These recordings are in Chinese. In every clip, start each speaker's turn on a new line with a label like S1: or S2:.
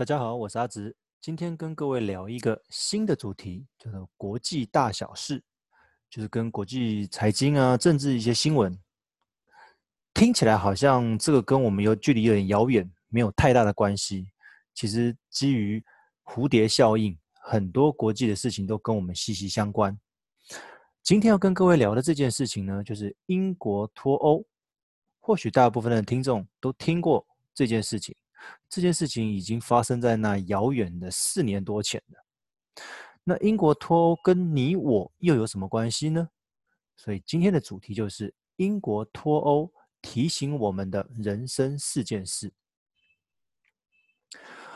S1: 大家好，我是阿直，今天跟各位聊一个新的主题，叫做国际大小事，就是跟国际财经啊、政治一些新闻。听起来好像这个跟我们有距离有点遥远，没有太大的关系。其实基于蝴蝶效应，很多国际的事情都跟我们息息相关。今天要跟各位聊的这件事情呢，就是英国脱欧。或许大部分的听众都听过这件事情。这件事情已经发生在那遥远的四年多前了。那英国脱欧跟你我又有什么关系呢？所以今天的主题就是英国脱欧提醒我们的人生四件事。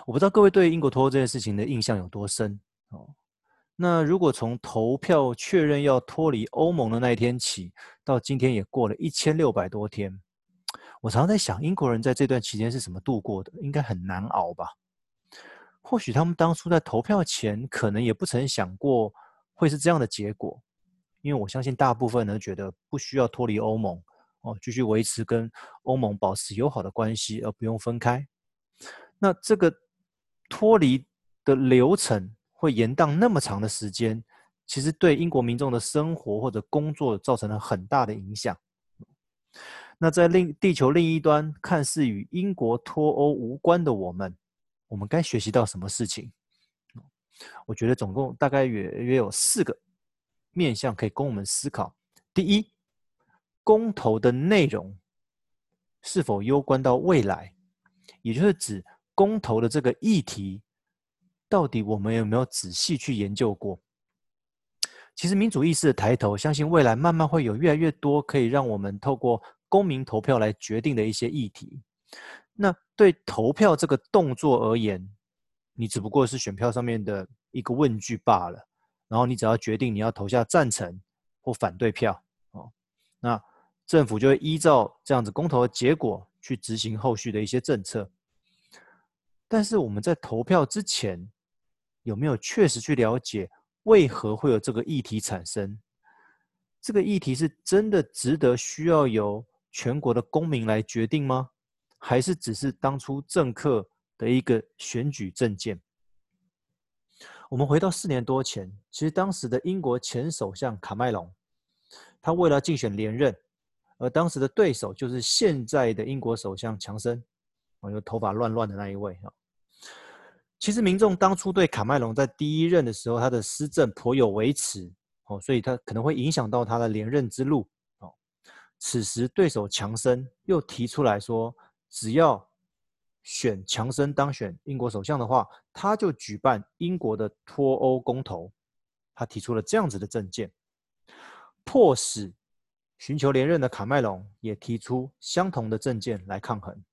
S1: 我不知道各位对英国脱欧这件事情的印象有多深哦。那如果从投票确认要脱离欧盟的那一天起，到今天也过了一千六百多天。我常常在想，英国人在这段期间是怎么度过的？应该很难熬吧？或许他们当初在投票前，可能也不曾想过会是这样的结果。因为我相信大部分人觉得不需要脱离欧盟，哦，继续维持跟欧盟保持友好的关系，而不用分开。那这个脱离的流程会延宕那么长的时间，其实对英国民众的生活或者工作造成了很大的影响。那在另地球另一端，看似与英国脱欧无关的我们，我们该学习到什么事情？我觉得总共大概约约有四个面向可以供我们思考。第一，公投的内容是否攸关到未来，也就是指公投的这个议题，到底我们有没有仔细去研究过？其实民主意识的抬头，相信未来慢慢会有越来越多可以让我们透过。公民投票来决定的一些议题，那对投票这个动作而言，你只不过是选票上面的一个问句罢了。然后你只要决定你要投下赞成或反对票哦，那政府就会依照这样子公投的结果去执行后续的一些政策。但是我们在投票之前，有没有确实去了解为何会有这个议题产生？这个议题是真的值得需要由全国的公民来决定吗？还是只是当初政客的一个选举政见？我们回到四年多前，其实当时的英国前首相卡麦隆，他为了竞选连任，而当时的对手就是现在的英国首相强森，哦，有头发乱乱的那一位哈。其实民众当初对卡麦隆在第一任的时候，他的施政颇有微词，哦，所以他可能会影响到他的连任之路。此时，对手强生又提出来说，只要选强生当选英国首相的话，他就举办英国的脱欧公投。他提出了这样子的政见，迫使寻求连任的卡麦隆也提出相同的政见来抗衡。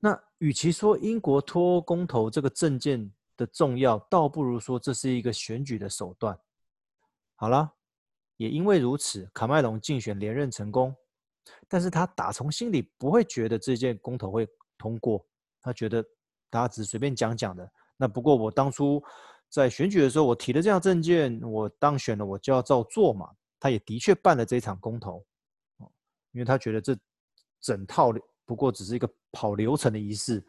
S1: 那与其说英国脱欧公投这个政见的重要，倒不如说这是一个选举的手段。好了。也因为如此，卡麦隆竞选连任成功，但是他打从心里不会觉得这件公投会通过，他觉得大家只随便讲讲的。那不过我当初在选举的时候，我提了这样证件，我当选了，我就要照做嘛。他也的确办了这场公投，因为他觉得这整套不过只是一个跑流程的仪式，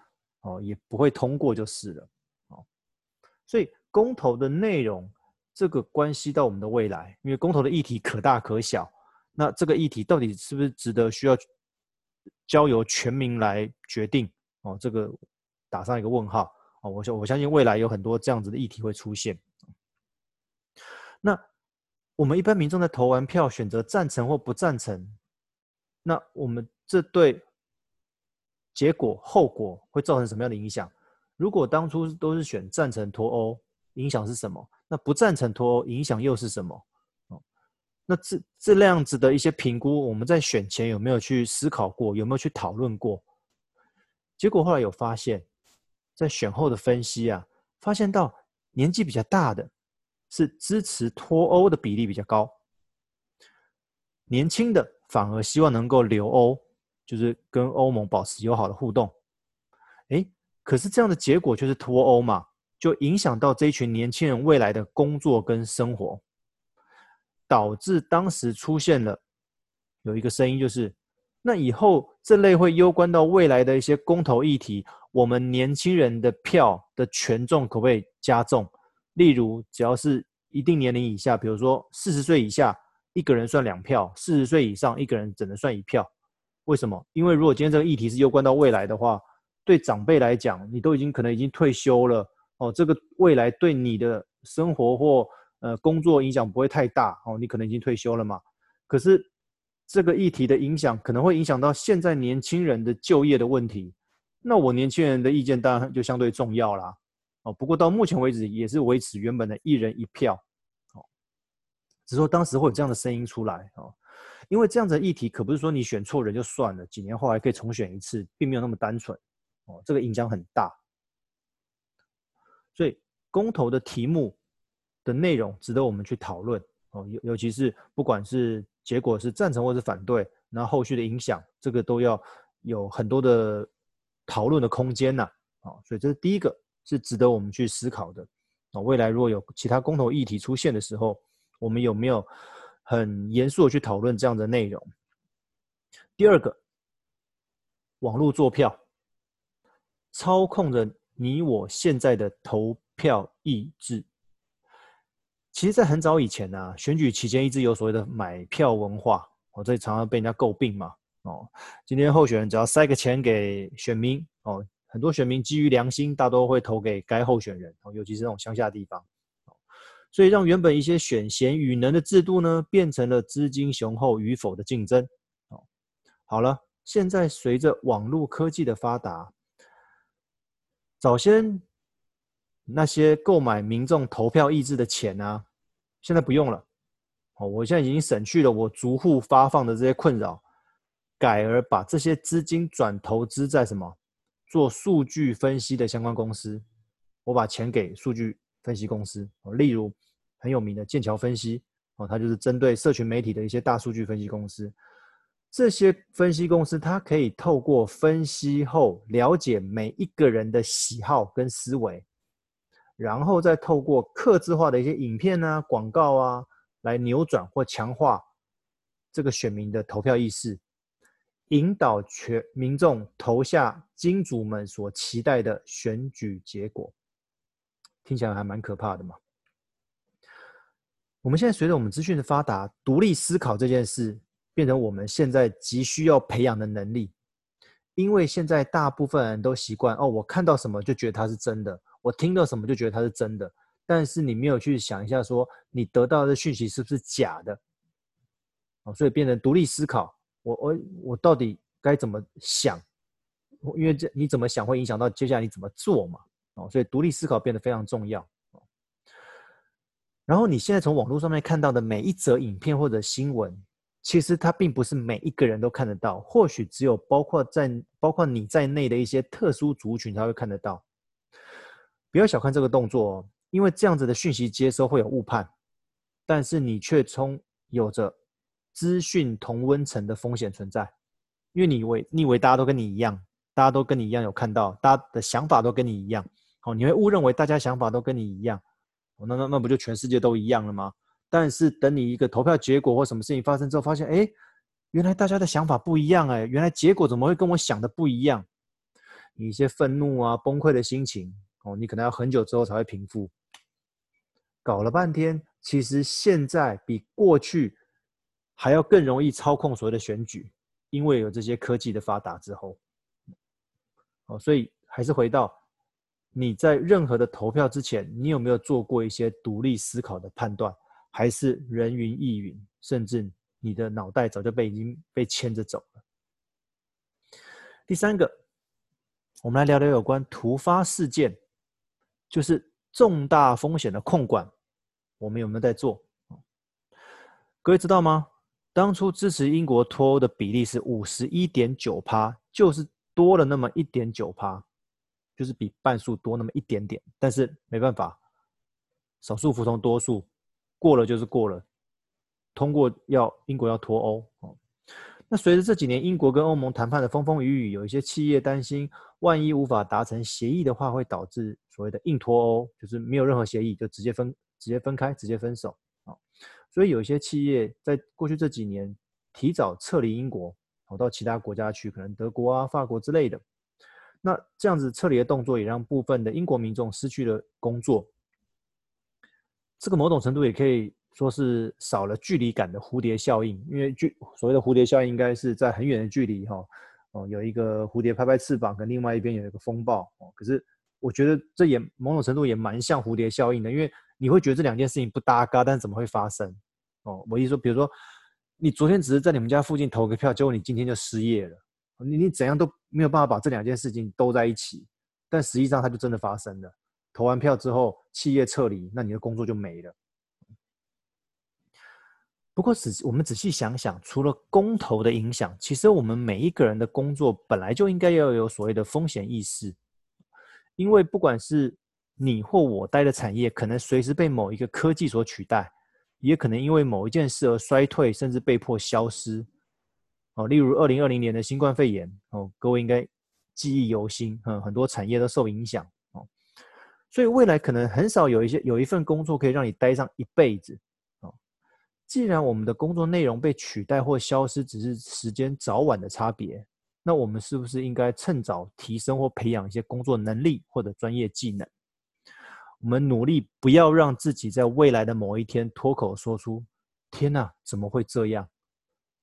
S1: 哦，也不会通过就是了，哦，所以公投的内容。这个关系到我们的未来，因为公投的议题可大可小，那这个议题到底是不是值得需要交由全民来决定？哦，这个打上一个问号。哦，我相我相信未来有很多这样子的议题会出现。那我们一般民众在投完票选择赞成或不赞成，那我们这对结果后果会造成什么样的影响？如果当初都是选赞成脱欧，影响是什么？那不赞成脱欧，影响又是什么？哦，那这这样子的一些评估，我们在选前有没有去思考过？有没有去讨论过？结果后来有发现，在选后的分析啊，发现到年纪比较大的是支持脱欧的比例比较高，年轻的反而希望能够留欧，就是跟欧盟保持友好的互动。诶，可是这样的结果就是脱欧嘛。就影响到这一群年轻人未来的工作跟生活，导致当时出现了有一个声音，就是那以后这类会攸关到未来的一些公投议题，我们年轻人的票的权重可不可以加重？例如，只要是一定年龄以下，比如说四十岁以下，一个人算两票；四十岁以上，一个人只能算一票。为什么？因为如果今天这个议题是攸关到未来的话，对长辈来讲，你都已经可能已经退休了哦，这个未来对你的生活或呃工作影响不会太大哦，你可能已经退休了嘛。可是这个议题的影响可能会影响到现在年轻人的就业的问题，那我年轻人的意见当然就相对重要啦。哦，不过到目前为止也是维持原本的一人一票，哦，只是说当时会有这样的声音出来哦，因为这样的议题可不是说你选错人就算了，几年后还可以重选一次，并没有那么单纯，哦，这个影响很大，所以公投的题目的内容值得我们去讨论哦，尤尤其是不管是结果是赞成或是反对，那后续的影响，这个都要有很多的讨论的空间呐，啊，所以这是第一个。是值得我们去思考的啊！未来如果有其他公投议题出现的时候，我们有没有很严肃的去讨论这样的内容？第二个，网络作票操控着你我现在的投票意志。其实，在很早以前呢、啊，选举期间一直有所谓的买票文化，哦，这常常被人家诟病嘛。哦，今天候选人只要塞个钱给选民，哦。很多选民基于良心，大多会投给该候选人，尤其是那种乡下地方，所以让原本一些选贤与能的制度呢，变成了资金雄厚与否的竞争。哦好了，现在随着网络科技的发达，早先那些购买民众投票意志的钱呢，现在不用了。哦，我现在已经省去了我逐户发放的这些困扰，改而把这些资金转投资在什么？做数据分析的相关公司，我把钱给数据分析公司，例如很有名的剑桥分析，哦，它就是针对社群媒体的一些大数据分析公司。这些分析公司，它可以透过分析后了解每一个人的喜好跟思维，然后再透过客制化的一些影片啊、广告啊，来扭转或强化这个选民的投票意识。引导全民众投下金主们所期待的选举结果，听起来还蛮可怕的嘛。我们现在随着我们资讯的发达，独立思考这件事变成我们现在急需要培养的能力。因为现在大部分人都习惯哦，我看到什么就觉得它是真的，我听到什么就觉得它是真的，但是你没有去想一下，说你得到的讯息是不是假的？哦，所以变成独立思考。我我我到底该怎么想？因为这你怎么想会影响到接下来你怎么做嘛？哦，所以独立思考变得非常重要。然后你现在从网络上面看到的每一则影片或者新闻，其实它并不是每一个人都看得到，或许只有包括在包括你在内的一些特殊族群才会看得到。不要小看这个动作哦，因为这样子的讯息接收会有误判，但是你却从有着。资讯同温层的风险存在，因为你以为你以为大家都跟你一样，大家都跟你一样有看到，大家的想法都跟你一样，好，你会误认为大家想法都跟你一样，哦那那那不就全世界都一样了吗？但是等你一个投票结果或什么事情发生之后，发现哎，原来大家的想法不一样，哎，原来结果怎么会跟我想的不一样？你一些愤怒啊、崩溃的心情，哦，你可能要很久之后才会平复。搞了半天，其实现在比过去。还要更容易操控所谓的选举，因为有这些科技的发达之后，哦，所以还是回到你在任何的投票之前，你有没有做过一些独立思考的判断，还是人云亦云，甚至你的脑袋早就被已经被牵着走了？第三个，我们来聊聊有关突发事件，就是重大风险的控管，我们有没有在做？各位知道吗？当初支持英国脱欧的比例是五十一点九趴，就是多了那么一点九趴，就是比半数多那么一点点。但是没办法，少数服从多数，过了就是过了，通过要英国要脱欧哦。那随着这几年英国跟欧盟谈判的风风雨雨，有一些企业担心，万一无法达成协议的话，会导致所谓的硬脱欧，就是没有任何协议就直接分直接分开直接分手。所以有一些企业在过去这几年提早撤离英国，跑到其他国家去，可能德国啊、法国之类的。那这样子撤离的动作，也让部分的英国民众失去了工作。这个某种程度也可以说是少了距离感的蝴蝶效应，因为距所谓的蝴蝶效应，应该是在很远的距离哈，哦，有一个蝴蝶拍拍翅膀，跟另外一边有一个风暴哦。可是我觉得这也某种程度也蛮像蝴蝶效应的，因为你会觉得这两件事情不搭嘎，但是怎么会发生？哦，我意思说，比如说你昨天只是在你们家附近投个票，结果你今天就失业了。你你怎样都没有办法把这两件事情兜在一起，但实际上它就真的发生了。投完票之后，企业撤离，那你的工作就没了。不过仔我们仔细想想，除了公投的影响，其实我们每一个人的工作本来就应该要有所谓的风险意识，因为不管是你或我待的产业，可能随时被某一个科技所取代，也可能因为某一件事而衰退，甚至被迫消失。哦，例如二零二零年的新冠肺炎，哦，各位应该记忆犹新，嗯，很多产业都受影响，所以未来可能很少有一些有一份工作可以让你待上一辈子，哦，既然我们的工作内容被取代或消失只是时间早晚的差别，那我们是不是应该趁早提升或培养一些工作能力或者专业技能？我们努力不要让自己在未来的某一天脱口说出“天哪，怎么会这样？”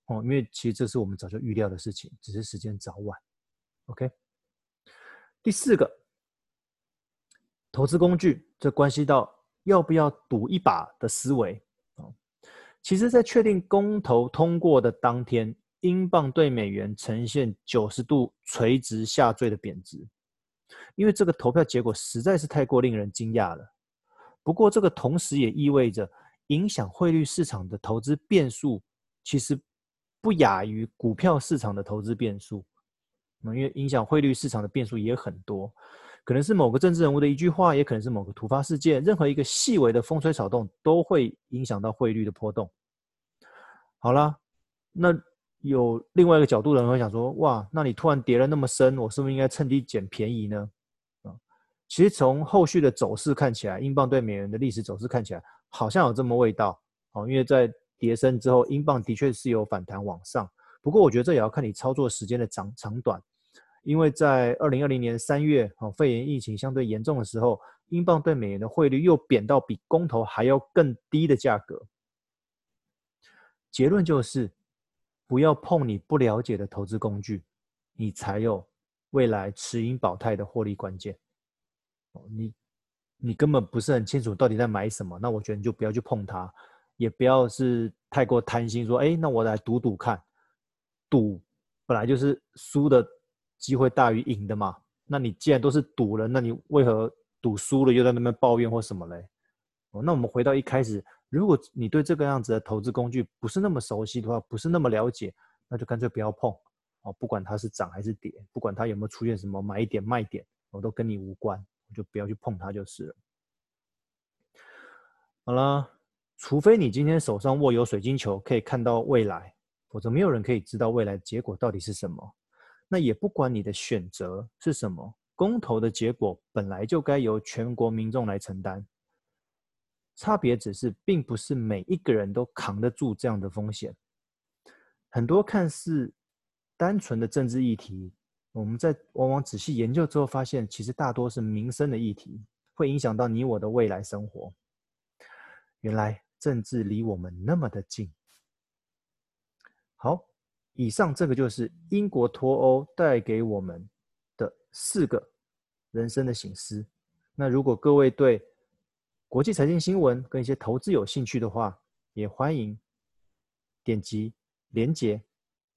S1: 哦，因为其实这是我们早就预料的事情，只是时间早晚。OK，第四个，投资工具，这关系到要不要赌一把的思维。哦，其实，在确定公投通过的当天，英镑对美元呈现九十度垂直下坠的贬值，因为这个投票结果实在是太过令人惊讶了。不过，这个同时也意味着影响汇率市场的投资变数，其实。不亚于股票市场的投资变数，因为影响汇率市场的变数也很多，可能是某个政治人物的一句话，也可能是某个突发事件，任何一个细微的风吹草动都会影响到汇率的波动。好啦，那有另外一个角度的人会想说，哇，那你突然跌了那么深，我是不是应该趁低捡便宜呢？啊，其实从后续的走势看起来，英镑对美元的历史走势看起来好像有这么味道，哦，因为在。跌升之后，英镑的确是有反弹往上，不过我觉得这也要看你操作时间的长长短，因为在二零二零年三月，哦，肺炎疫情相对严重的时候，英镑对美元的汇率又贬到比公投还要更低的价格。结论就是，不要碰你不了解的投资工具，你才有未来持盈保泰的获利关键。哦，你你根本不是很清楚到底在买什么，那我觉得你就不要去碰它。也不要是太过贪心，说，哎，那我来赌赌看，赌本来就是输的机会大于赢的嘛。那你既然都是赌了，那你为何赌输了又在那边抱怨或什么嘞？哦，那我们回到一开始，如果你对这个样子的投资工具不是那么熟悉的话，不是那么了解，那就干脆不要碰。哦，不管它是涨还是跌，不管它有没有出现什么买点卖点，我都跟你无关，我就不要去碰它就是了。好了。除非你今天手上握有水晶球，可以看到未来，否则没有人可以知道未来的结果到底是什么。那也不管你的选择是什么，公投的结果本来就该由全国民众来承担。差别只是，并不是每一个人都扛得住这样的风险。很多看似单纯的政治议题，我们在往往仔细研究之后发现，其实大多是民生的议题，会影响到你我的未来生活。原来。政治离我们那么的近。好，以上这个就是英国脱欧带给我们的四个人生的醒思。那如果各位对国际财经新闻跟一些投资有兴趣的话，也欢迎点击连结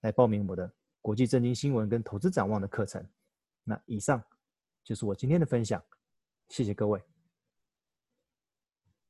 S1: 来报名我的国际政经新闻跟投资展望的课程。那以上就是我今天的分享，谢谢各位。